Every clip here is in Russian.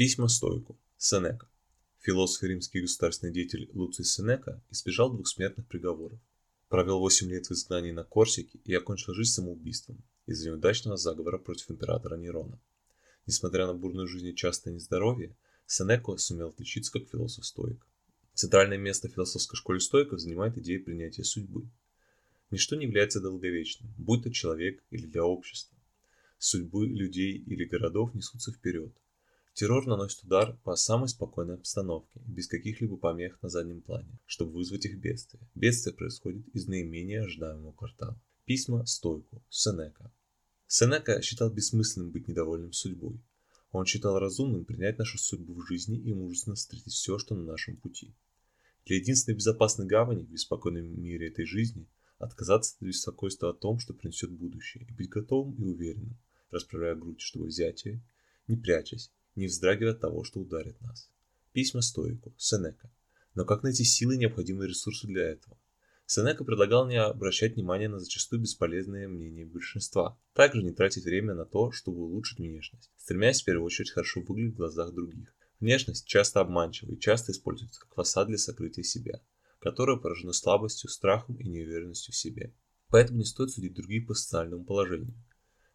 Письма Стоику. Сенека. Философ и римский государственный деятель Луций Сенека избежал двух смертных приговоров. Провел 8 лет в изгнании на Корсике и окончил жизнь самоубийством из-за неудачного заговора против императора Нерона. Несмотря на бурную жизнь и частое нездоровье, Сенеко сумел отличиться как философ-стоик. Центральное место в философской школе стоиков занимает идея принятия судьбы. Ничто не является долговечным, будь то человек или для общества. Судьбы людей или городов несутся вперед, Террор наносит удар по самой спокойной обстановке, без каких-либо помех на заднем плане, чтобы вызвать их бедствие. Бедствие происходит из наименее ожидаемого квартала. Письма Стойку, Сенека. Сенека считал бессмысленным быть недовольным судьбой. Он считал разумным принять нашу судьбу в жизни и мужественно встретить все, что на нашем пути. Для единственной безопасной гавани в беспокойном мире этой жизни отказаться от беспокойства о том, что принесет будущее, и быть готовым и уверенным, расправляя грудь, чтобы взять ее, не прячась, не вздрагивая от того, что ударит нас. Письма стоику, Сенека. Но как найти силы и необходимые ресурсы для этого? Сенека предлагал не обращать внимания на зачастую бесполезные мнения большинства, также не тратить время на то, чтобы улучшить внешность, стремясь в первую очередь хорошо выглядеть в глазах других. Внешность часто обманчива и часто используется как фасад для сокрытия себя, которое поражено слабостью, страхом и неуверенностью в себе. Поэтому не стоит судить других по социальному положению,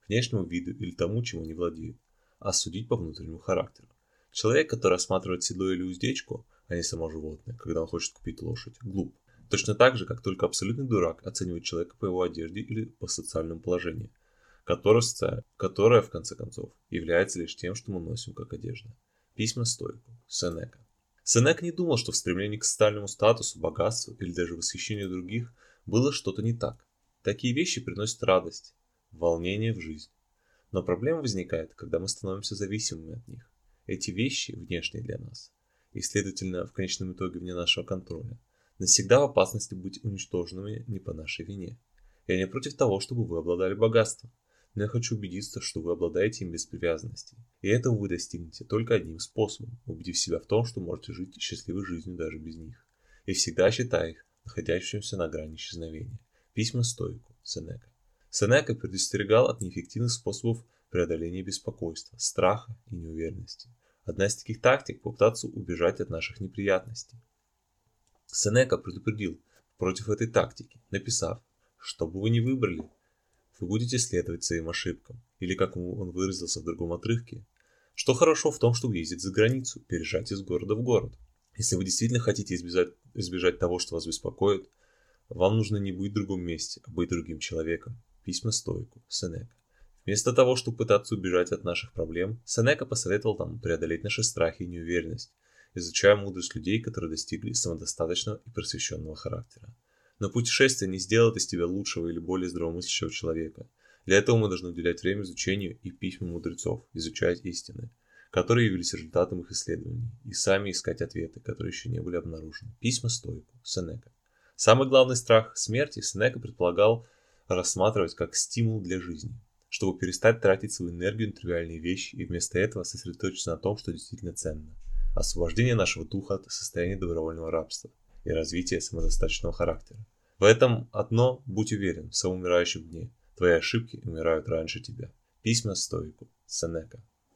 внешнему виду или тому, чем они владеют а судить по внутреннему характеру. Человек, который осматривает седло или уздечку, а не само животное, когда он хочет купить лошадь, глуп. Точно так же, как только абсолютный дурак оценивает человека по его одежде или по социальному положению, которое, которое, в конце концов, является лишь тем, что мы носим как одежда. Письма стойку. Сенека. Сенека не думал, что в стремлении к социальному статусу, богатству или даже восхищению других было что-то не так. Такие вещи приносят радость, волнение в жизнь. Но проблема возникает, когда мы становимся зависимыми от них. Эти вещи внешние для нас, и, следовательно, в конечном итоге вне нашего контроля, навсегда в опасности быть уничтоженными не по нашей вине. Я не против того, чтобы вы обладали богатством, но я хочу убедиться, что вы обладаете им без привязанности. И этого вы достигнете только одним способом, убедив себя в том, что можете жить счастливой жизнью даже без них. И всегда считая их находящимся на грани исчезновения. Письма Стоику, Сенека. Сенека предостерегал от неэффективных способов преодоления беспокойства, страха и неуверенности. Одна из таких тактик – попытаться убежать от наших неприятностей. Сенека предупредил против этой тактики, написав, что бы вы ни выбрали, вы будете следовать своим ошибкам. Или, как он выразился в другом отрывке, что хорошо в том, чтобы ездить за границу, переезжать из города в город. Если вы действительно хотите избежать, избежать того, что вас беспокоит, вам нужно не быть в другом месте, а быть другим человеком. Письма стойку. Сенека. Вместо того, чтобы пытаться убежать от наших проблем, Сенека посоветовал нам преодолеть наши страхи и неуверенность, изучая мудрость людей, которые достигли самодостаточного и просвещенного характера. Но путешествие не сделает из тебя лучшего или более здравомыслящего человека. Для этого мы должны уделять время изучению и письмам мудрецов, изучать истины, которые явились результатом их исследований, и сами искать ответы, которые еще не были обнаружены. Письма стойку. Сенека. Самый главный страх смерти Сенека предполагал рассматривать как стимул для жизни, чтобы перестать тратить свою энергию на тривиальные вещи и вместо этого сосредоточиться на том, что действительно ценно. Освобождение нашего духа от состояния добровольного рабства и развитие самодостаточного характера. В этом одно, будь уверен, в самом умирающем дне. Твои ошибки умирают раньше тебя. Письма стоику. Сенека.